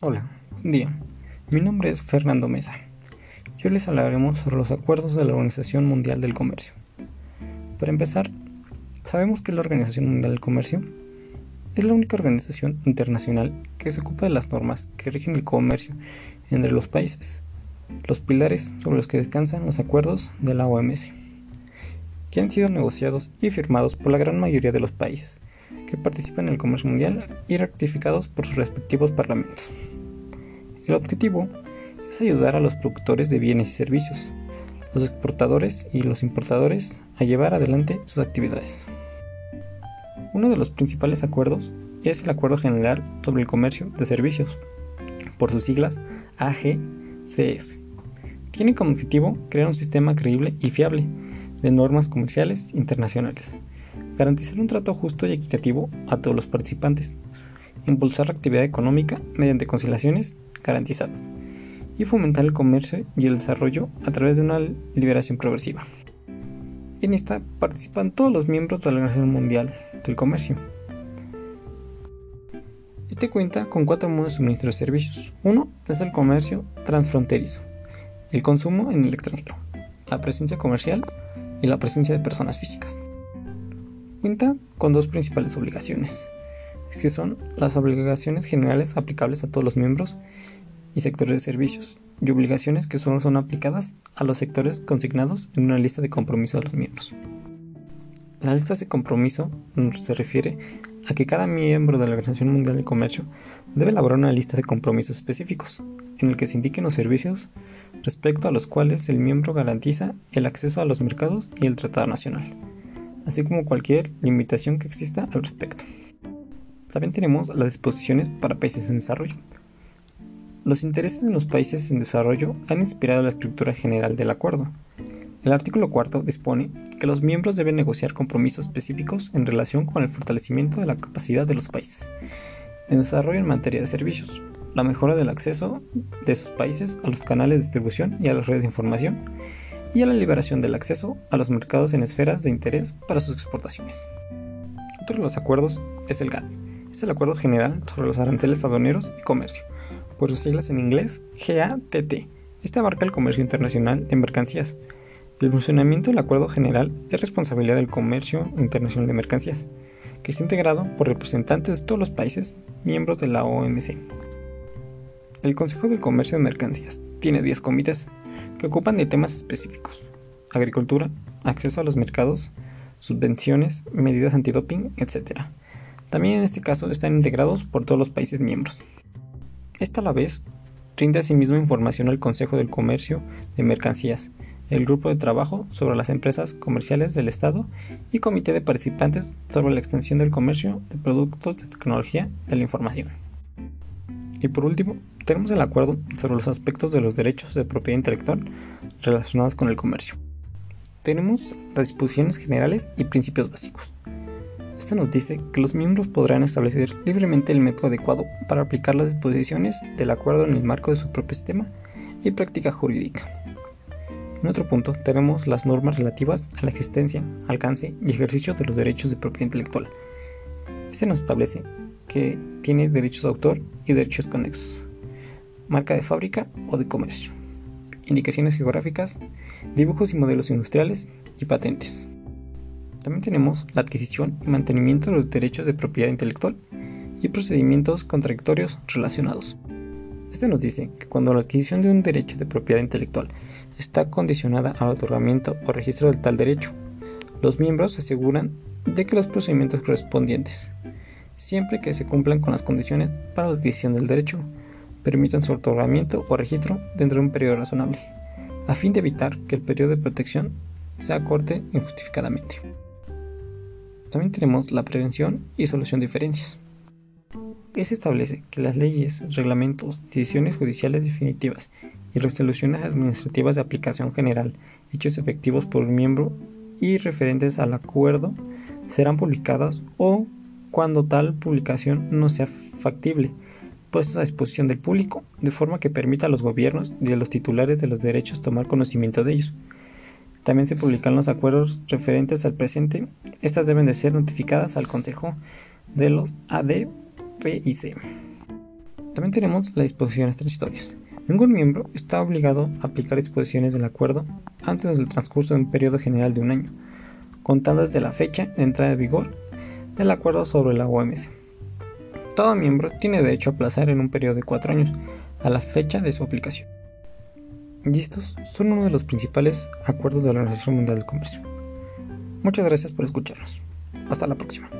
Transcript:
Hola, buen día. Mi nombre es Fernando Mesa. Yo les hablaremos sobre los acuerdos de la Organización Mundial del Comercio. Para empezar, sabemos que la Organización Mundial del Comercio es la única organización internacional que se ocupa de las normas que rigen el comercio entre los países, los pilares sobre los que descansan los acuerdos de la OMS, que han sido negociados y firmados por la gran mayoría de los países que participan en el comercio mundial y rectificados por sus respectivos parlamentos. El objetivo es ayudar a los productores de bienes y servicios, los exportadores y los importadores a llevar adelante sus actividades. Uno de los principales acuerdos es el Acuerdo General sobre el Comercio de Servicios, por sus siglas AGCS. Tiene como objetivo crear un sistema creíble y fiable de normas comerciales internacionales garantizar un trato justo y equitativo a todos los participantes, impulsar la actividad económica mediante conciliaciones garantizadas y fomentar el comercio y el desarrollo a través de una liberación progresiva. En esta participan todos los miembros de la Organización Mundial del Comercio. Este cuenta con cuatro modos de suministro de servicios. Uno es el comercio transfronterizo, el consumo en el extranjero, la presencia comercial y la presencia de personas físicas cuenta con dos principales obligaciones, que son las obligaciones generales aplicables a todos los miembros y sectores de servicios, y obligaciones que solo son aplicadas a los sectores consignados en una lista de compromiso de los miembros. La lista de compromiso se refiere a que cada miembro de la Organización Mundial del Comercio debe elaborar una lista de compromisos específicos, en el que se indiquen los servicios respecto a los cuales el miembro garantiza el acceso a los mercados y el tratado nacional así como cualquier limitación que exista al respecto. También tenemos las disposiciones para países en desarrollo. Los intereses de los países en desarrollo han inspirado la estructura general del acuerdo. El artículo cuarto dispone que los miembros deben negociar compromisos específicos en relación con el fortalecimiento de la capacidad de los países en desarrollo en materia de servicios, la mejora del acceso de esos países a los canales de distribución y a las redes de información, y a la liberación del acceso a los mercados en esferas de interés para sus exportaciones. Otro de los acuerdos es el GATT. Es el Acuerdo General sobre los Aranceles Aduaneros y Comercio, por sus siglas en inglés GATT. Este abarca el comercio internacional de mercancías. El funcionamiento del Acuerdo General es responsabilidad del Comercio Internacional de Mercancías, que está integrado por representantes de todos los países miembros de la OMC. El Consejo del Comercio de Mercancías tiene 10 comités que ocupan de temas específicos, agricultura, acceso a los mercados, subvenciones, medidas antidoping, etc. También en este caso están integrados por todos los países miembros. Esta a la vez rinde asimismo información al Consejo del Comercio de Mercancías, el grupo de trabajo sobre las empresas comerciales del Estado y comité de participantes sobre la extensión del comercio de productos de tecnología de la información. Y por último, tenemos el acuerdo sobre los aspectos de los derechos de propiedad intelectual relacionados con el comercio. Tenemos las disposiciones generales y principios básicos. Esta nos dice que los miembros podrán establecer libremente el método adecuado para aplicar las disposiciones del acuerdo en el marco de su propio sistema y práctica jurídica. En otro punto tenemos las normas relativas a la existencia, alcance y ejercicio de los derechos de propiedad intelectual. Este nos establece que tiene derechos de autor y derechos conexos, marca de fábrica o de comercio, indicaciones geográficas, dibujos y modelos industriales y patentes. También tenemos la adquisición y mantenimiento de los derechos de propiedad intelectual y procedimientos contradictorios relacionados. Este nos dice que cuando la adquisición de un derecho de propiedad intelectual está condicionada al otorgamiento o registro del tal derecho, los miembros se aseguran de que los procedimientos correspondientes siempre que se cumplan con las condiciones para la adquisición del derecho, permitan su otorgamiento o registro dentro de un periodo razonable, a fin de evitar que el periodo de protección sea corte injustificadamente. También tenemos la prevención y solución de diferencias. Se establece que las leyes, reglamentos, decisiones judiciales definitivas y resoluciones administrativas de aplicación general hechos efectivos por un miembro y referentes al acuerdo serán publicadas o cuando tal publicación no sea factible, puestos a disposición del público, de forma que permita a los gobiernos y a los titulares de los derechos tomar conocimiento de ellos. También se publican los acuerdos referentes al presente. Estas deben de ser notificadas al Consejo de los ADPIC. También tenemos las disposiciones transitorias. Ningún miembro está obligado a aplicar disposiciones del acuerdo antes del transcurso de un periodo general de un año, contando desde la fecha de entrada de vigor del acuerdo sobre la OMC. Todo miembro tiene derecho a aplazar en un periodo de cuatro años a la fecha de su aplicación. Y estos son uno de los principales acuerdos de la Organización Mundial del Comercio. Muchas gracias por escucharnos. Hasta la próxima.